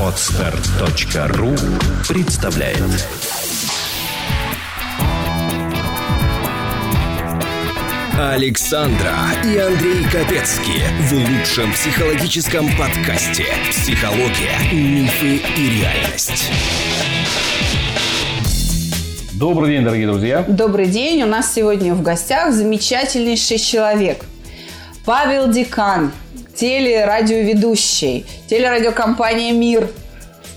Отстар.ру представляет Александра и Андрей Капецки в лучшем психологическом подкасте «Психология, мифы и реальность». Добрый день, дорогие друзья. Добрый день. У нас сегодня в гостях замечательнейший человек. Павел Декан, телерадиоведущий, телерадиокомпания «Мир».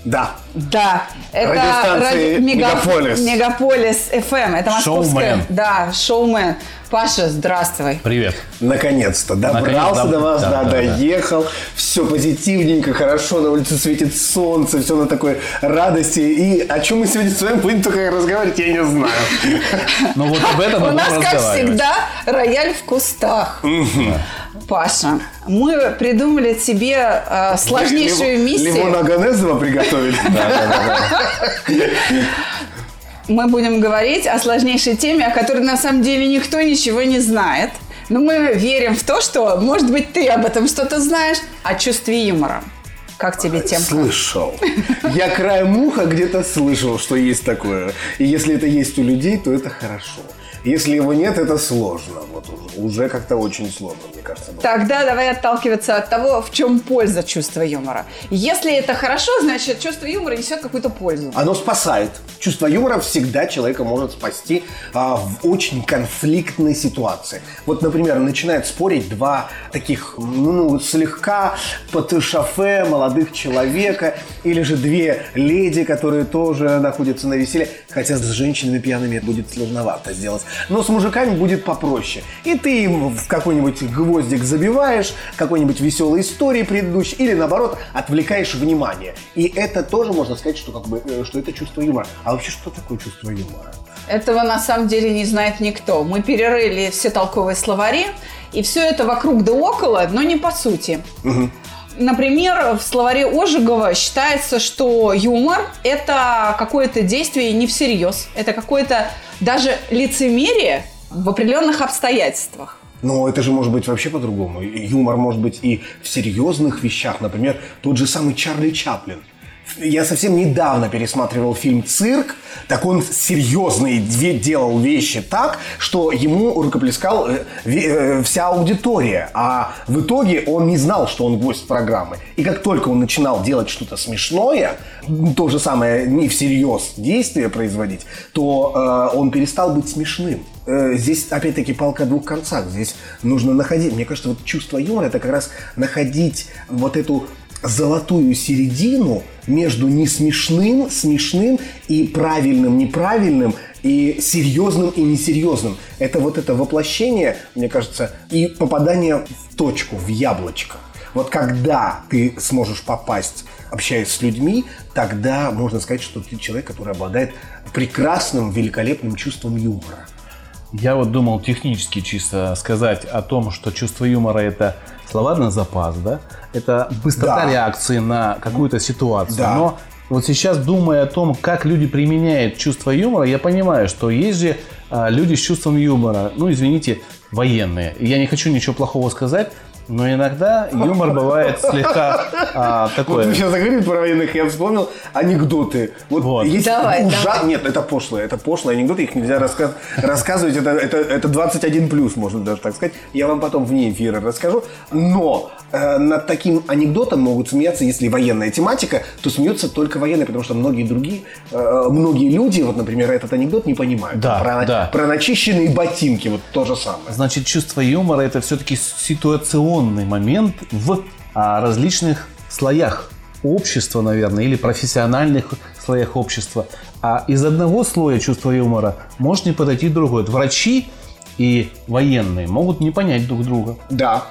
Да. Да, это Радиостанции ради- мега- «Мегаполис». Мегаполис FM. Это московская. Шоумен. Да, шоумен. Паша, здравствуй. Привет. Наконец-то добрался Наконец, до вас, да, да, да, да. доехал. Все позитивненько, хорошо, на улице светит солнце, все на такой радости. И о чем мы сегодня с вами будем только разговаривать, я не знаю. Ну вот об этом У нас, как всегда, рояль в кустах. Паша, мы придумали тебе э, сложнейшую миссию. Лимон Аганезова приготовили. мы будем говорить о сложнейшей теме, о которой на самом деле никто ничего не знает. Но мы верим в то, что, может быть, ты об этом что-то знаешь, о чувстве юмора. Как тебе тем? Слышал. Я краем уха где-то слышал, что есть такое. И если это есть у людей, то это хорошо. Если его нет, это сложно. Вот уже, уже как-то очень сложно, мне кажется. было. Тогда давай отталкиваться от того, в чем польза чувства юмора. Если это хорошо, значит, чувство юмора несет какую-то пользу. Оно спасает. Чувство юмора всегда человека может спасти а, в очень конфликтной ситуации. Вот, например, начинают спорить два таких, ну, слегка под шофе молодых человека, или же две леди, которые тоже находятся на веселье, хотя с женщинами пьяными будет сложновато сделать. Но с мужиками будет попроще. И ты им в какой-нибудь гвоздик забиваешь, какой-нибудь веселой истории предыдущей, или наоборот, отвлекаешь внимание. И это тоже можно сказать, что, как бы, э, что это чувство юмора. А вообще, что такое чувство юмора? Этого на самом деле не знает никто. Мы перерыли все толковые словари, и все это вокруг да около, но не по сути. Например, в словаре Ожегова считается, что юмор – это какое-то действие не всерьез. Это какое-то даже лицемерие в определенных обстоятельствах. Но это же может быть вообще по-другому. Юмор может быть и в серьезных вещах. Например, тот же самый Чарли Чаплин. Я совсем недавно пересматривал фильм «Цирк», так он серьезные делал вещи так, что ему рукоплескал э, э, вся аудитория. А в итоге он не знал, что он гость программы. И как только он начинал делать что-то смешное, то же самое не всерьез действие производить, то э, он перестал быть смешным. Э, здесь, опять-таки, палка о двух концах. Здесь нужно находить, мне кажется, вот чувство юмора – это как раз находить вот эту золотую середину между не смешным, смешным и правильным, неправильным, и серьезным и несерьезным. Это вот это воплощение, мне кажется, и попадание в точку, в яблочко. Вот когда ты сможешь попасть, общаясь с людьми, тогда можно сказать, что ты человек, который обладает прекрасным, великолепным чувством юмора. Я вот думал технически чисто сказать о том, что чувство юмора это словарный запас, да? Это быстрота Да. реакции на какую-то ситуацию. Да. Но вот сейчас, думая о том, как люди применяют чувство юмора, я понимаю, что есть же а, люди с чувством юмора, ну, извините, военные. Я не хочу ничего плохого сказать, но иногда юмор бывает слегка а, Вот такой... вы сейчас заговорили про военных, я вспомнил анекдоты. Вот, Вот. есть Давай, ужа- давай. Нет, это пошлые, это пошлые анекдоты, их нельзя раска- рассказывать, это, это, это 21 плюс, можно даже так сказать. Я вам потом вне эфира расскажу. Но э, над таким анекдотом могут смеяться, если военная тематика, то смеются только военные, потому что многие другие, э, многие люди, вот, например, этот анекдот не понимают. Да, про, да. про начищенные ботинки, вот то же самое. Значит, чувство юмора это все-таки ситуационный момент в а, различных слоях общества, наверное, или профессиональных слоях общества. А из одного слоя чувства юмора может не подойти другой. Врачи и военные могут не понять друг друга. Да,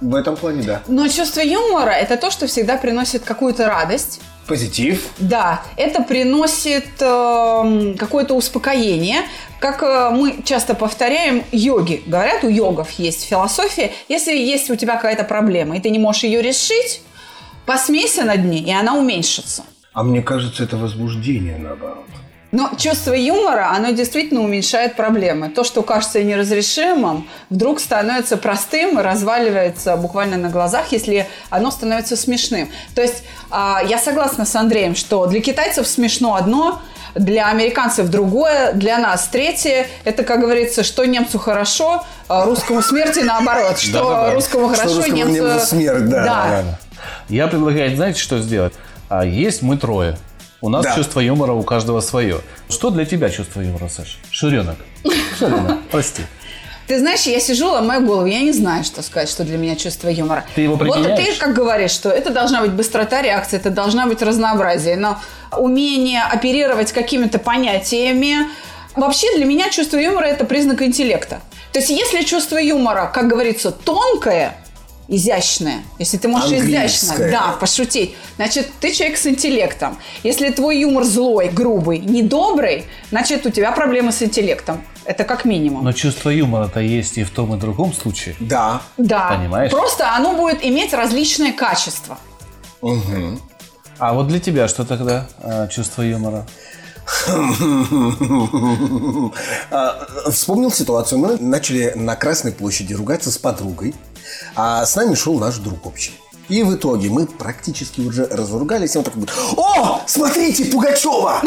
в этом плане да. Но чувство юмора – это то, что всегда приносит какую-то радость. Позитив. Да, это приносит эм, какое-то успокоение. Как э, мы часто повторяем, йоги говорят, у йогов есть философия. Если есть у тебя какая-то проблема, и ты не можешь ее решить, посмейся над ней, и она уменьшится. А мне кажется, это возбуждение наоборот. Но чувство юмора, оно действительно уменьшает проблемы. То, что кажется неразрешимым, вдруг становится простым и разваливается буквально на глазах, если оно становится смешным. То есть а, я согласна с Андреем, что для китайцев смешно одно, для американцев другое, для нас третье. Это, как говорится, что немцу хорошо, а русскому смерти наоборот. Что Да-да-да. русскому Что хорошо, русскому немцу... немцу смерть, да. Да. Я предлагаю, знаете, что сделать? А, есть мы трое. У нас Да. чувство юмора у каждого свое. Что для тебя чувство юмора, Саша? Ширенок. Ширенок, прости. Ты знаешь, я сижу, ломаю голову, я не знаю, что сказать, что для меня чувство юмора. Ты его Вот применяешь? ты как говоришь, что это должна быть быстрота реакции, это должна быть разнообразие, но умение оперировать какими-то понятиями... Вообще для меня чувство юмора – это признак интеллекта. То есть если чувство юмора, как говорится, тонкое, изящное, если ты можешь изящно, да, пошутить, значит, ты человек с интеллектом. Если твой юмор злой, грубый, недобрый, значит, у тебя проблемы с интеллектом. Это как минимум. Но чувство юмора-то есть и в том, и в другом случае. Да. Да. Понимаешь? Просто оно будет иметь различные качества. А вот для тебя что тогда а, чувство юмора? А, Вспомнил ситуацию. Мы начали на Красной площади ругаться с подругой, а с нами шел наш друг общий. И в итоге мы практически уже разругались, и он такой говорит, о, смотрите, Пугачева!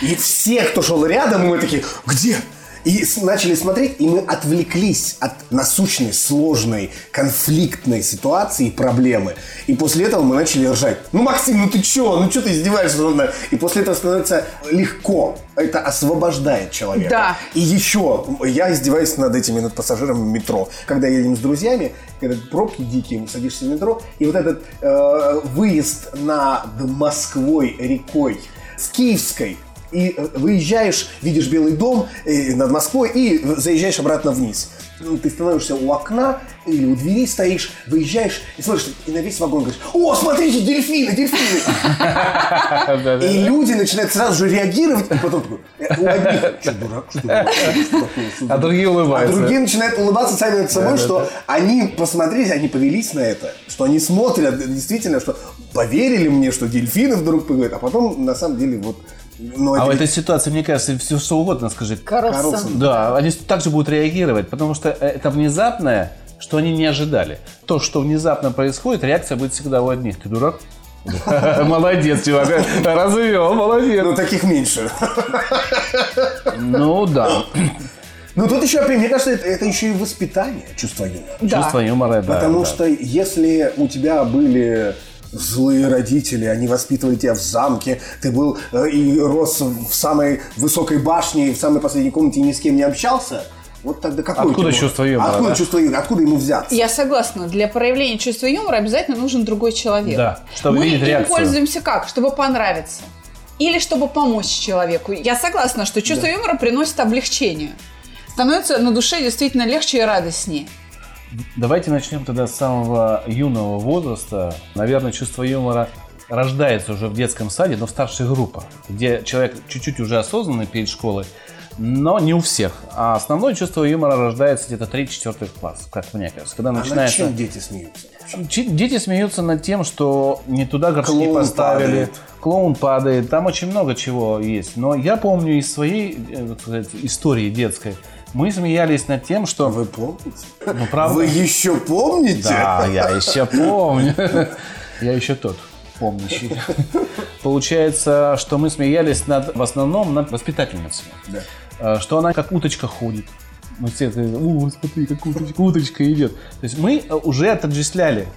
И все, кто шел рядом, мы такие, где? И начали смотреть, и мы отвлеклись от насущной, сложной, конфликтной ситуации и проблемы. И после этого мы начали ржать. Ну, Максим, ну ты чё? Ну чё ты издеваешься? нами?» И после этого становится легко. Это освобождает человека. Да. И еще я издеваюсь над этими, над пассажирами метро. Когда едем с друзьями, когда пробки дикие, садишься в метро, и вот этот э, выезд над Москвой рекой с Киевской, и э, выезжаешь, видишь Белый дом э, над Москвой и заезжаешь обратно вниз. Ну, Ты становишься у окна или у двери стоишь, выезжаешь и смотришь, и на весь вагон говоришь, о, смотрите, дельфины, дельфины. И люди начинают сразу же реагировать, и потом такой, э, у одних, что дурак, что дурак, А другие а улыбаются. другие начинают улыбаться сами над собой, что они посмотрели, они повелись на это, что они смотрят действительно, что поверили мне, что дельфины вдруг поговорят, а потом на самом деле вот... Ну, А в этой ситуации, мне кажется, все что угодно скажи. Карлсон. Да, они также будут реагировать, потому что это внезапное, что они не ожидали. То, что внезапно происходит, реакция будет всегда у одних. Ты дурак? Молодец, чувак. Развел, молодец. Ну, таких меньше. Ну да. Ну, тут еще, мне кажется, это, это еще и воспитание, чувство юмора. Да. Чувство юмора, да. Потому да. что если у тебя были злые родители, они воспитывали тебя в замке, ты был э, и рос в самой высокой башне, и в самой последней комнате и ни с кем не общался, вот тогда какое Откуда тебя- чувство юмора, Откуда да? чувство юмора? Откуда ему взяться? Я согласна. Для проявления чувства юмора обязательно нужен другой человек. Да, чтобы Мы видеть реакцию. пользуемся как? Чтобы понравиться. Или чтобы помочь человеку. Я согласна, что чувство юмора приносит облегчение. Становится на душе действительно легче и радостнее. Давайте начнем тогда с самого юного возраста. Наверное, чувство юмора рождается уже в детском саде, но в старших группах, где человек чуть-чуть уже осознанный перед школой, но не у всех. А основное чувство юмора рождается где-то 3-4 класс, как мне кажется. Когда А над начинается... чем дети смеются? Дети смеются над тем, что не туда горшки Клоун поставили, падает. клоун падает, там очень много чего есть. Но я помню из своей э, сказать, истории детской, мы смеялись над тем, что... Вы помните? Ну, правда? Вы еще помните? Да, я еще помню. Я еще тот помнящий. Получается, что мы смеялись над, в основном над воспитательницей. Да. Э, Что она как уточка ходит. Мы все о, смотри, как уточка, уточка идет. То есть мы уже отождествляли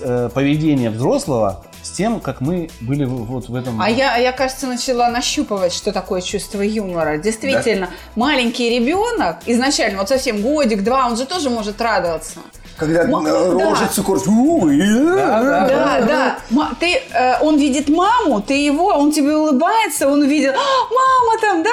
э, поведение взрослого с тем, как мы были вот в этом... А я, я, кажется, начала нащупывать, что такое чувство юмора. Действительно, маленький ребенок, изначально, вот совсем годик-два, он же тоже может радоваться. Когда Ма- э, да. «Ой, э, Да, Да, да. Ма- Ты, э, он видит маму, ты его, он тебе улыбается, он увидел, «А, мама там, да?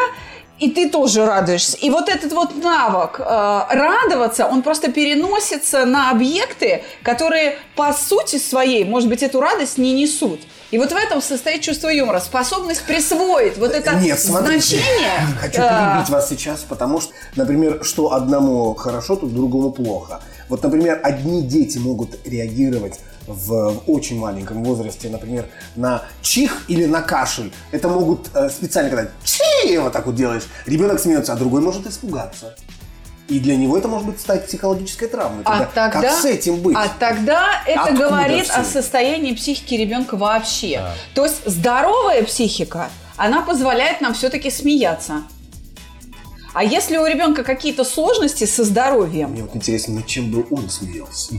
И ты тоже радуешься. И вот этот вот навык э, радоваться, он просто переносится на объекты, которые по сути своей, может быть, эту радость не несут. И вот в этом состоит чувство юмора, способность присвоить вот это Нет, смотрите, значение. хочу э, перебить вас сейчас, потому что, например, что одному хорошо, то другому плохо. Вот, например, одни дети могут реагировать в, в очень маленьком возрасте, например, на чих или на кашель, это могут э, специально, когда чи вот так вот делаешь, ребенок смеется, а другой может испугаться. И для него это может быть стать психологической травмой. А Тогда тогда, как с этим быть? А тогда это Откуда говорит всё о состоянии психики ребенка вообще. То есть здоровая психика, она позволяет нам все-таки смеяться. А если у ребенка какие-то сложности со здоровьем, Мне вот интересно, над чем бы он смеялся,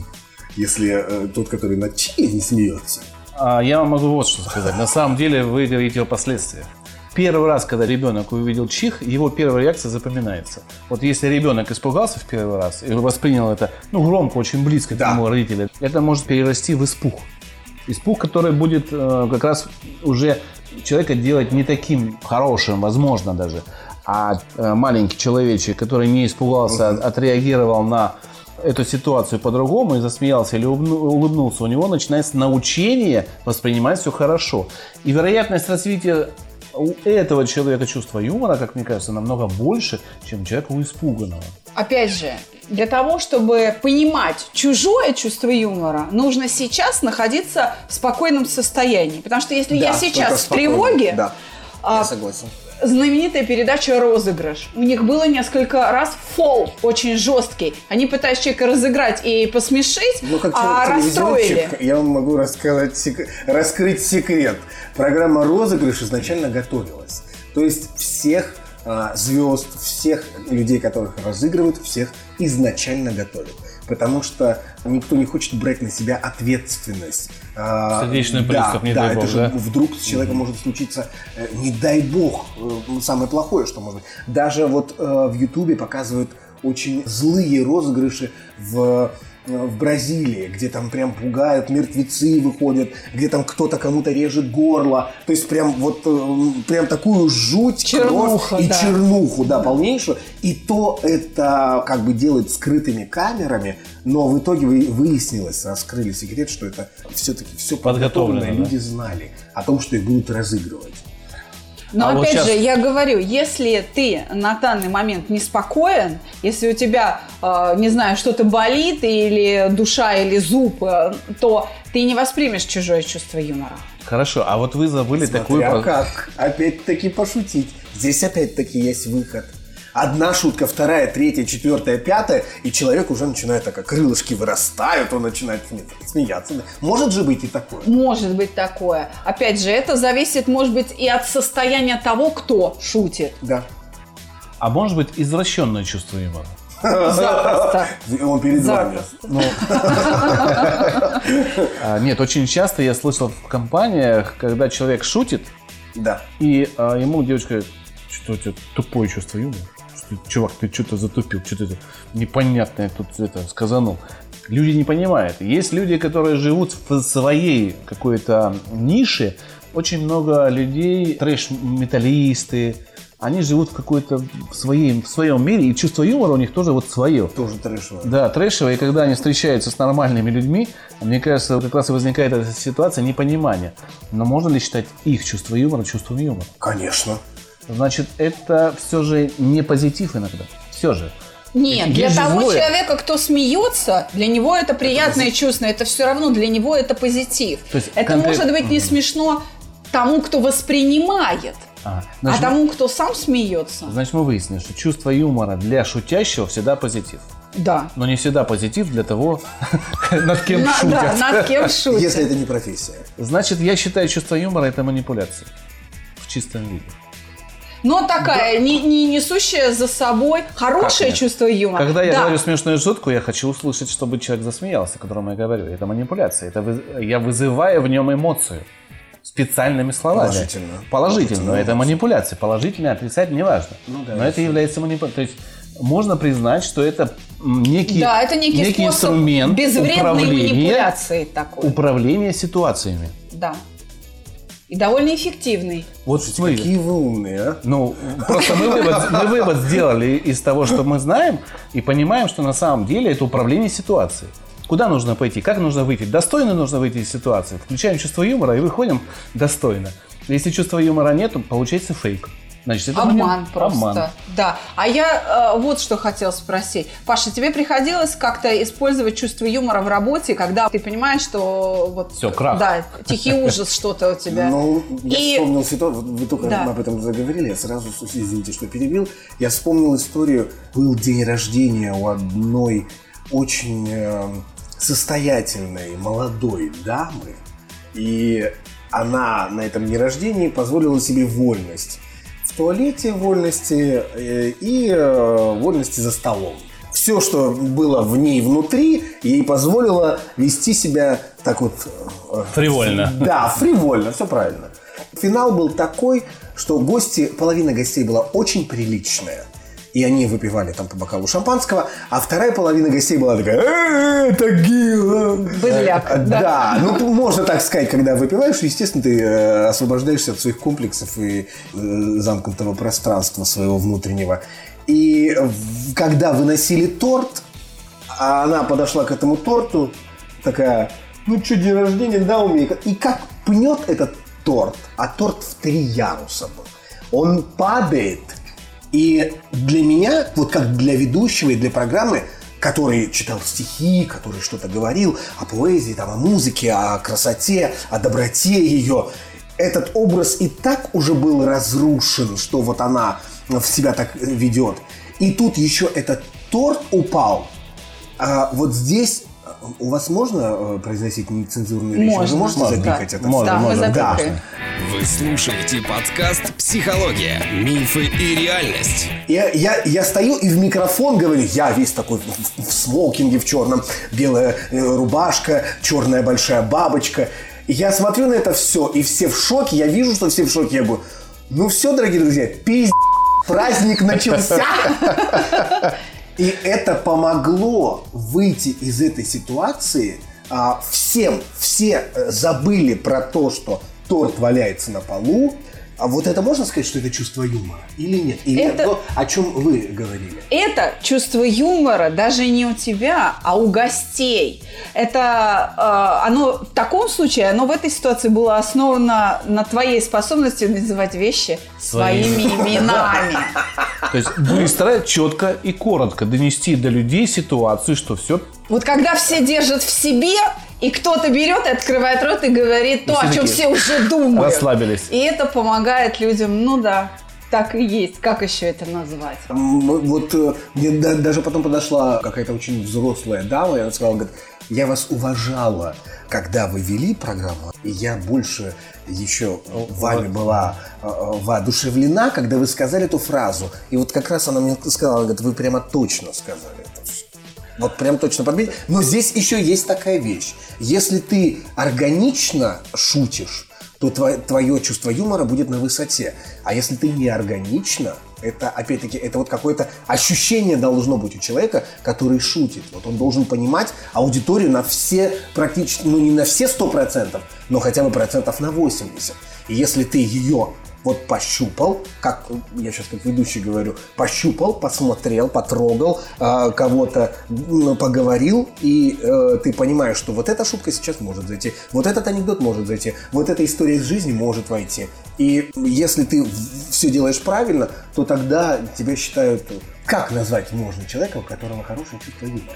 если э, тот, который над чи не смеется. А я вам могу вот что сказать. На самом деле вы говорите о последствиях. Первый раз, когда ребенок увидел чих, его первая реакция запоминается. Вот если ребенок испугался в первый раз и воспринял это, ну, громко, очень близко к Да. нему родители, это может перерасти в испуг. Испуг, который будет э, как раз уже человека делать не таким хорошим, возможно даже, а э, маленький человечек, который не испугался, а- отреагировал на эту ситуацию по-другому и засмеялся или улыбну- улыбнулся, у него начинается научение воспринимать все хорошо. И вероятность развития у этого человека чувства юмора, как мне кажется, намного больше, чем у человека у испуганного. опять же, для того, чтобы понимать чужое чувство юмора, нужно сейчас находиться в спокойном состоянии. Потому что если я Да, сейчас только в тревоге, Да, а, я согласен. Знаменитая передача «Розыгрыш». У них было несколько раз фол очень жесткий. Они пытались человека разыграть и посмешить, Ну, как а расстроили. я вам могу рассказать, сек- раскрыть секрет. Программа «Розыгрыш» изначально готовилась. То есть всех а, звезд, всех людей, которых разыгрывают, всех изначально готовят. Потому что никто не хочет брать на себя ответственность. А, Сердечный да, приступ, не да, дай это бог, же да? вдруг с человеком может случиться, э, не дай бог, э, самое плохое, что может быть. Даже вот э, в Ютубе показывают очень злые розыгрыши в в Бразилии, где там прям пугают, мертвецы выходят, где там кто-то кому-то режет горло. То есть прям вот э, прям такую жуть, Чернуха, кровь и да. чернуху, да, полнейшую. И то это как бы делают скрытыми камерами, но в итоге вы- выяснилось, раскрыли секрет, что это все-таки все Подготовлено, да. Люди знали о том, что их будут разыгрывать. Но А вот опять щас- же, я говорю, если ты на данный момент неспокоен, если у тебя, э, не знаю, что-то болит, или душа, или зуб, э, то ты не воспримешь чужое чувство юмора. Хорошо, а вот вы забыли такую... Смотря про- как. Опять-таки пошутить. Здесь опять-таки есть выход. Одна шутка, вторая, третья, четвертая, пятая, и человек уже начинает так, как крылышки вырастают, он начинает сме- смеяться. Может же быть и такое. Может быть такое. Опять же, это зависит, может быть, и от состояния того, кто шутит. Да. А может быть извращенное чувство юмора? Запросто. Он перед вами. Запросто. А, нет, очень часто я слышал в компаниях, когда человек шутит, Да. и а, ему девочка говорит, что у тебя тупое чувство юмора. Чувак, ты что-то затупил, что-то непонятное тут это сказанул. Люди не понимают. Есть люди, которые живут в своей какой-то нише. Очень много людей, трэш-металлисты, они живут в какой-то в, своей, в своем мире, и чувство юмора у них тоже вот свое. Тоже трэшево. Да, трэшевые, и когда они встречаются с нормальными людьми, мне кажется, как раз и возникает эта ситуация непонимания. Но можно ли считать их чувство юмора чувством юмора? Конечно. Значит, это все же не позитив иногда. Все же. Нет, Есть для того злое. человека, кто смеется, для него это приятное чувство, это все равно для него это позитив. То есть это конкрет- может быть не смешно тому, кто воспринимает, А, а значит, тому, кто сам смеется. значит, мы выяснили, что чувство юмора для шутящего всегда позитив. Да. Но не всегда позитив для того, над кем На- да, шутят. над кем шутят. Если это не профессия. Значит, я считаю, чувство юмора это манипуляция. В чистом виде. Но такая, не, не несущая за собой хорошее нет? чувство юмора. Когда я Да. говорю смешную шутку, я хочу услышать, чтобы человек засмеялся, о котором я говорю. Это манипуляция. Это вы- я вызываю в нем эмоцию специальными словами. Положительно. Положительно. Положительно. Это манипуляция. Положительно, отрицательно, неважно. Ну да, Но это является манипуляцией. То есть можно признать, что это некий, Да, это некий, способ инструмент безвредной управления, манипуляции такой. управления ситуациями. Да. И довольно эффективный. Вот смотри, Какие вы умные, а? Ну, просто мы вывод, мы вывод сделали из того, что мы знаем, и понимаем, что на самом деле это управление ситуацией. Куда нужно пойти, как нужно выйти. Достойно нужно выйти из ситуации. Включаем чувство юмора и выходим достойно. Если чувства юмора нет, то получается фейк. Значит, это Обман момент- просто. Обман. Да. А я э, вот что хотела спросить. Паша, тебе приходилось как-то использовать чувство юмора в работе, когда ты понимаешь, что вот... Всё, крах. Да, тихий ужас что-то у тебя. Ну, я И- вспомнил ситуацию, вот вы только Да. об этом заговорили, я сразу, извините, что перебил, я вспомнил историю, был день рождения у одной очень э, состоятельной молодой дамы, и она на этом дне рождения позволила себе вольность. В туалете вольности э, и э, вольности за столом. Все, что было в ней внутри, ей позволило вести себя так вот... э, Фривольно. да, фривольно, все правильно. Финал был такой, что гости, половина гостей была очень приличная. И они выпивали там по бокалу шампанского, а вторая половина гостей была такая «Э, тагила». Быдляк, Э, да. Да, ну можно так сказать, когда выпиваешь, естественно, ты э, освобождаешься от своих комплексов и э, замкнутого пространства своего внутреннего. И когда выносили торт, а она подошла к этому торту, такая, ну что, день рождения, да, у меня. И как пнет этот торт, а торт в три яруса был. Он падает, и для меня, вот как для ведущего и для программы, который читал стихи, который что-то говорил о поэзии, там, о музыке, о красоте, о доброте ее, этот образ и так уже был разрушен, что вот она в себя так ведет. И тут еще этот торт упал. А вот здесь у вас можно э, произносить нецензурную речь? Можно. Вы можете Можно, запикать да. это? Можно, да, мы можно, да. Вы слушаете подкаст «Психология. Мифы и реальность». Я, я, я стою и в микрофон говорю, я весь такой в, в- в смокинге в черном, белая э, рубашка, черная большая бабочка. Я смотрю на это все, и все в шоке, я вижу, что все в шоке. Я говорю, ну все, дорогие друзья, пиздец, праздник начался. И это помогло выйти из этой ситуации а, всем. Все э, забыли про то, что торт валяется на полу. А вот это можно сказать, что это чувство юмора? Или нет? Или Это- то, о чем вы говорили? Это чувство юмора даже не у тебя, а у гостей. Это э, оно в таком случае, оно в этой ситуации было основано на твоей способности называть вещи своими именами. То есть быстро, четко и коротко донести до людей ситуацию, что все Вот когда все держат в себе, и кто-то берет и открывает рот и говорит то, все о чем все уже думают. расслабились. И это помогает людям, ну да, так и есть. Как еще это назвать? Вот э, мне да- даже потом подошла какая-то очень взрослая дама, и она сказала, говорит, я вас уважала, когда вы вели программу, и я больше еще вами была э, э, воодушевлена, когда вы сказали эту фразу. И вот как раз она мне сказала, она говорит, вы прямо точно сказали. Вот прям точно подметили. Но здесь еще есть такая вещь. Если ты органично шутишь, то твое, твое чувство юмора будет на высоте. А если ты не органично, это, опять-таки, это вот какое-то ощущение должно быть у человека, который шутит. Вот он должен понимать аудиторию на все, практически, ну не на все 100%, но хотя бы процентов на 80. И если ты ее вот пощупал, как я сейчас как ведущий говорю, пощупал, посмотрел, потрогал, э, кого-то поговорил, и э, ты понимаешь, что вот эта шутка сейчас может зайти, вот этот анекдот может зайти, вот эта история из жизни может войти. И если ты все делаешь правильно, то тогда тебя считают... Как назвать можно человека, у которого хорошее чувство юмора?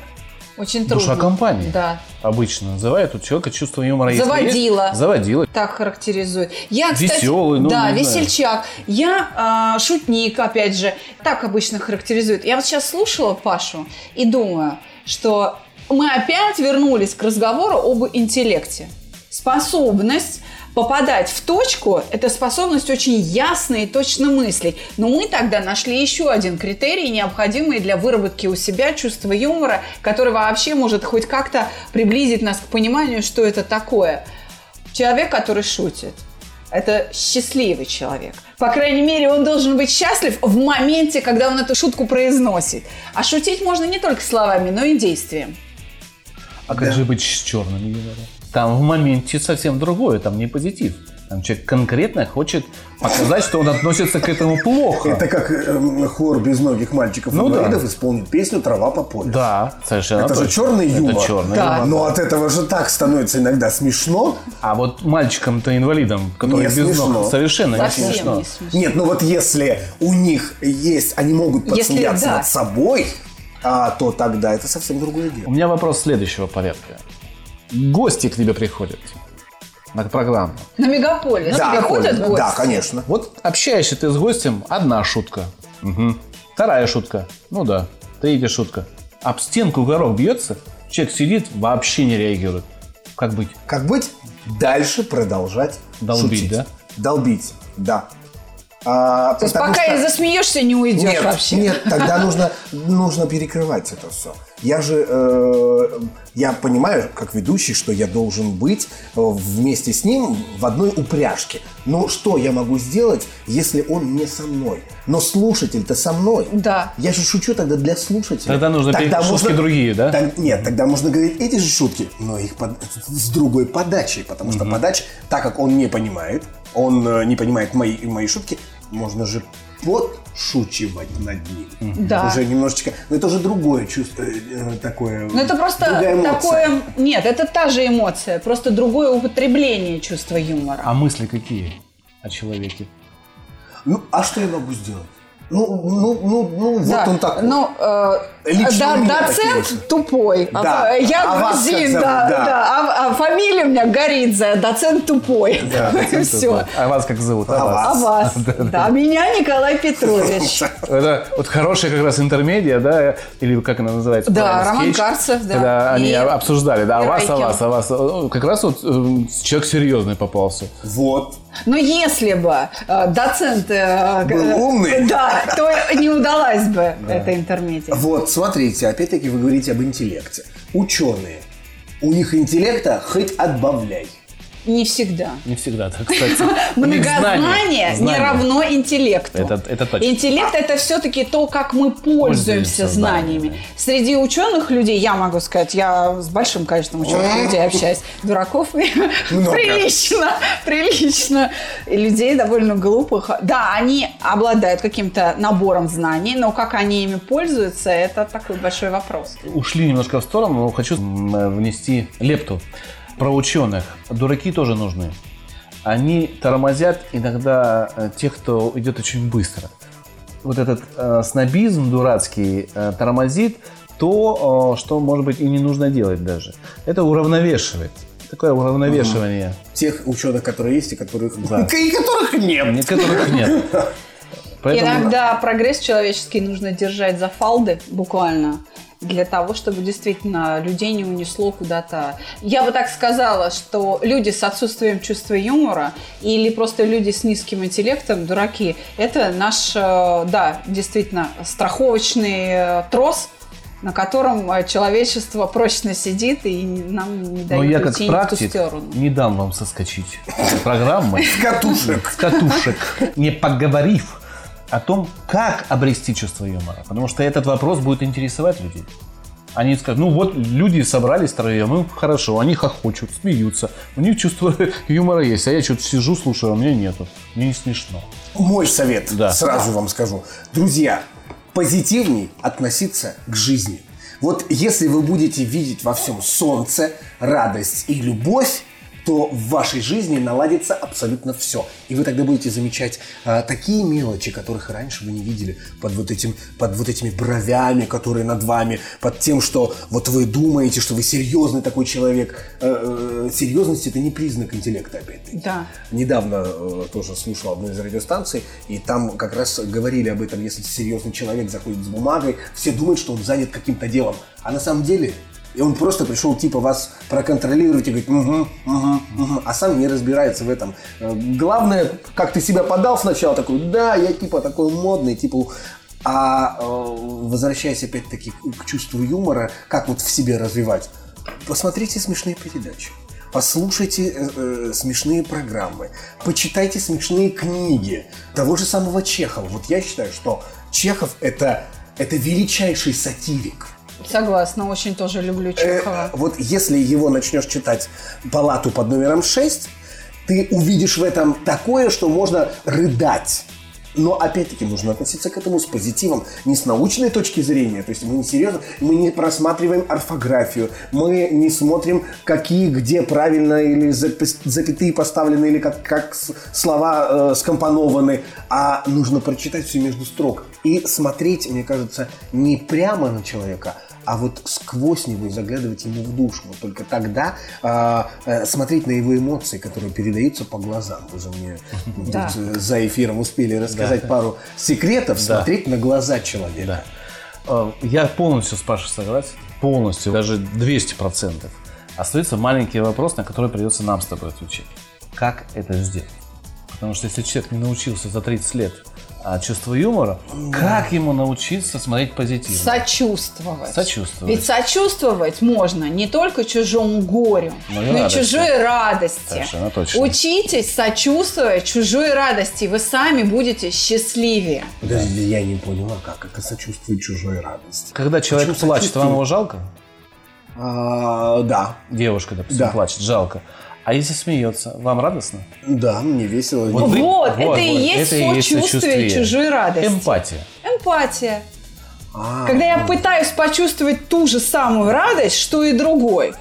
Очень трудно. душа компании. Да. Обычно называют у человека чувство юмора. Заводила. есть, Заводила. так характеризует. Я, кстати, Весёлый, ну, да, не знаю. весельчак. Я а, шутник, опять же, так обычно характеризует. Я вот сейчас слушала Пашу и думаю, что мы опять вернулись к разговору об интеллекте. Способность попадать в точку – это способность очень ясно и точно мыслить. Но мы тогда нашли еще один критерий, необходимый для выработки у себя чувства юмора, который вообще может хоть как-то приблизить нас к пониманию, что это такое. Человек, который шутит, это счастливый человек. По крайней мере, он должен быть счастлив в моменте, когда он эту шутку произносит. А шутить можно не только словами, но и действием. А как же быть с черным юмором? Там в моменте совсем другое, там не позитив. Там человек конкретно хочет показать, что он относится к этому плохо. Это как эм, хор безногих мальчиков Ну инвалидов да. исполнит песню «Трава по полю». Да, совершенно Это же точно. черный юмор. Это черный Да. юмор. Но от этого же так становится иногда смешно. А вот мальчикам-то инвалидам, которые Не без смешно. ног, совершенно Совсем не не смешно. смешно. Нет, ну вот если у них есть, они могут Если подсмеяться да. над собой, а, то тогда это совсем другое У дело. меня вопрос следующего порядка. Гости к тебе приходят на программу. На мегаполис Да, приходят гости? да, конечно. Вот общаешься ты с гостем, одна шутка. Мгм. Вторая шутка. Ну да. Третья шутка. Об стенку горох бьется, человек сидит, вообще не реагирует. Как быть? Как быть? Дальше продолжать Долбить, шутить. да? Долбить, да. А, То есть пока что- и засмеешься, не уйдешь Нет, вообще. нет, тогда нужно, нужно перекрывать это все. Я же, э, я понимаю, как ведущий, что я должен быть э, вместе с ним в одной упряжке. Но что я могу сделать, если он не со мной? Но слушатель-то со мной. Да. Я же шучу тогда для слушателя. Тогда нужно петь шутки другие, да? Так- нет, тогда можно говорить эти же шутки, но их под- с другой подачей, потому что подача, так как он не понимает, он э, не понимает мои, мои шутки, можно же подшучивать над ним. Да. Уже немножечко, но это уже другое чувство, э, э, такое. Ну это просто другая эмоция. такое... Нет, это та же эмоция, просто другое употребление чувства юмора. А мысли какие о человеке? Ну, а что я могу сделать? Ну, ну, ну, ну, Да, вот он такой. Ну, э, Лично да, доцент такие тупой. А Да. фа- я А грузин, да, Да. да. А, а фамилия у меня Горидзе, доцент тупой. Да, Все. А вас как зовут? А А вас? вас? Да, меня Николай Петрович. Это вот хорошая как раз интермедия, да, или как она называется? Да, Роман скетч, Карцев, да. Когда они И- обсуждали, да, а вас, а вас, а вас. Э, Как раз вот э, человек серьезный попался. Вот. Но если бы э, доцент э, Был э, умный. да, то не удалась бы эта интермедия. Вот, смотрите, опять-таки вы говорите об интеллекте. Ученые. У них интеллекта хоть отбавляй. Не всегда. Не всегда так, кстати. Многознание не равно интеллекту. Это- это точно. Интеллект это все-таки то, как мы пользуемся Пользуемся знаниями. Среди ученых людей, я могу сказать, я с большим количеством ученых людей общаюсь. Дураков прилично, прилично. И людей довольно глупых. Да, они обладают каким-то набором знаний, но как они ими пользуются, это такой большой вопрос. Ушли немножко в сторону, но хочу внести лепту. Про ученых. Дураки тоже нужны. Они тормозят иногда э, тех, кто идет очень быстро. Вот этот э, снобизм дурацкий э, тормозит то, э, что, может быть, и не нужно делать даже. Это уравновешивает. Такое уравновешивание. Тех ученых, которые есть, и которых, Да. и которых нет. Некоторых нет. Поэтому Иногда прогресс человеческий нужно держать за фалды, буквально, для того, чтобы действительно людей не унесло куда-то. Я бы так сказала, что люди с отсутствием чувства юмора или просто люди с низким интеллектом, дураки, это наш, э, да, действительно, страховочный э, трос, на котором э, человечество прочно сидит и нам не но дает я как уйти ни в ту практик сторону. не дам вам соскочить с программы. С катушек. с катушек, не поговорив о том, как обрести чувство юмора. Потому что этот вопрос будет интересовать людей. Они скажут, ну вот люди собрались втроем, ну хорошо, они хохочут, смеются, у них чувство юмора есть, а я что-то сижу, слушаю, а у меня нету, мне не смешно. Мой совет, Да. сразу вам скажу. Друзья, позитивней относиться к жизни. Вот если вы будете видеть во всем солнце, радость и любовь, то в вашей жизни наладится абсолютно все. И вы тогда будете замечать а, такие мелочи, которых раньше вы не видели под вот, этим, под вот этими бровями, которые над вами, под тем, что вот вы думаете, что вы серьезный такой человек. Э, э, серьезность это не признак интеллекта, опять-таки. Да. Недавно э, тоже слушал одну из радиостанций, и там как раз говорили об этом, если серьезный человек заходит с бумагой, все думают, что он занят каким-то делом. А на самом деле, и он просто пришел типа вас проконтролировать и говорит, угу, угу, угу, а сам не разбирается в этом. Э, Главное, как ты себя подал сначала, такой, да, я типа такой модный, типа... А э, возвращаясь опять-таки к- чувству юмора, как вот в себе развивать? Посмотрите смешные передачи. Послушайте э, э, смешные программы, почитайте смешные книги того же самого Чехова. Вот я считаю, что Чехов это, это величайший сатирик. Согласна, очень тоже люблю Э, Чехова. вот если его начнешь читать палату под номером 6, ты увидишь в этом такое, что можно рыдать. Но опять-таки нужно относиться к этому с позитивом, не с научной точки зрения. То есть мы не серьезно, мы не просматриваем орфографию, мы не смотрим, какие где правильно или запятые поставлены, или как, как слова э, скомпонованы, а нужно прочитать все между строк. И смотреть, мне кажется, не прямо на человека, а вот сквозь него и заглядывать ему в душу. Вот только тогда а, э, смотреть на его эмоции, которые передаются по глазам. Вы же мне тут, Да. э, за эфиром успели рассказать пару секретов. Да. Смотреть на глаза человека. Да. Э, Я полностью с Пашей согласен. Полностью, даже 200%. Остается маленький вопрос, на который придется нам с тобой отвечать. Как это сделать? Потому что если человек не научился за 30 лет а, чувству юмора, как ему научиться смотреть позитивно? Сочувствовать. Сочувствовать. Ведь сочувствовать можно не только чужому горю, Но но и и, радости. чужой радости. Совершенно точно. Учитесь сочувствовать чужой радости, и вы сами будете счастливее. Подожди, я не поняла, как это сочувствует чужой радости. Когда человек Почему плачет, вам его жалко? А, да, Девушка, допустим, Да. плачет, жалко. А если смеется, вам радостно? да, мне весело. Вот Вот, вы- это и есть это сочувствие сочувствие. чужой радости. Эмпатия. Эмпатия. А, Когда я пытаюсь почувствовать ту же самую радость, что и другой.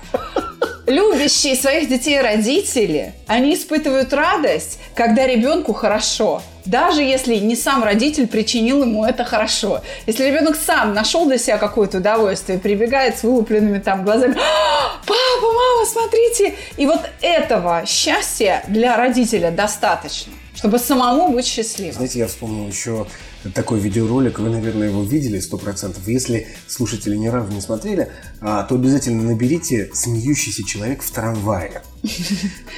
Любящие своих детей родители, они испытывают радость, когда ребенку хорошо. Даже если не сам родитель причинил ему это хорошо. Если ребенок сам нашел для себя какое-то удовольствие, прибегает с вылупленными там глазами, «А, папа, мама, смотрите. И вот этого счастья для родителя достаточно, чтобы самому быть счастливым. Знаете, я вспомнил еще такой видеоролик, вы, наверное, его видели сто процентов. Если слушатели ни разу не смотрели, а, то обязательно наберите «Смеющийся человек в трамвае».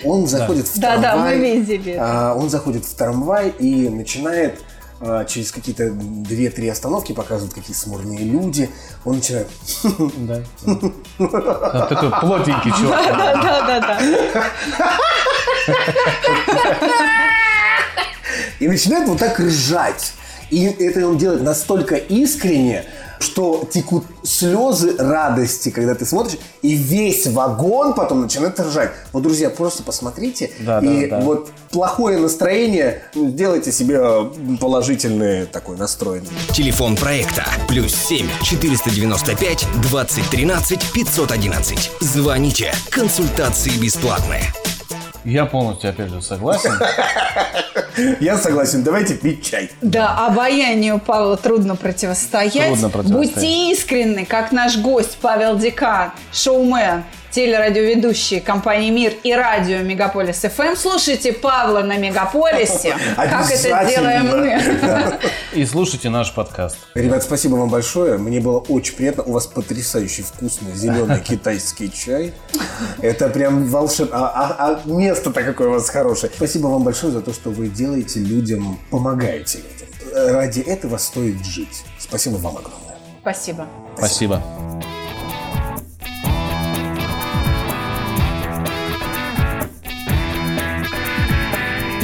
Он заходит в трамвай. мы видели. а, Он заходит в трамвай и начинает а, через какие-то 2-3 остановки показывают, какие смурные люди. Он начинает... Да. Такой плотненький чувак. Да-да-да. И начинает вот так ржать. И это он делает настолько искренне, что текут слезы радости, когда ты смотришь, и весь вагон потом начинает ржать. Вот, друзья, просто посмотрите, Да, и да, да. вот плохое настроение, сделайте себе положительный такой настрой. Телефон проекта плюс 7 495 2013 511. Звоните. Консультации бесплатные. Я полностью, опять же, согласен. Я согласен, давайте пить чай. Да, обаянию Павла трудно противостоять. Трудно противостоять. Будьте искренны, как наш гость Павел Декан, шоумен, телерадиоведущий компании «Мир» и радио «Мегаполис ФМ». Слушайте Павла на «Мегаполисе», как это делаем мы. И слушайте наш подкаст. Ребят, спасибо вам большое. Мне было очень приятно. У вас потрясающий вкусный зеленый китайский чай. Это прям волшебно. А, а- а место-то какое у вас хорошее. Спасибо вам большое за то, что вы делаете людям, помогаете людям. Ради этого стоит жить. Спасибо вам огромное. Спасибо. Спасибо.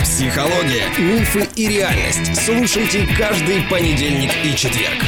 Психология, мифы и реальность. Слушайте каждый понедельник и четверг.